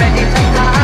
ready for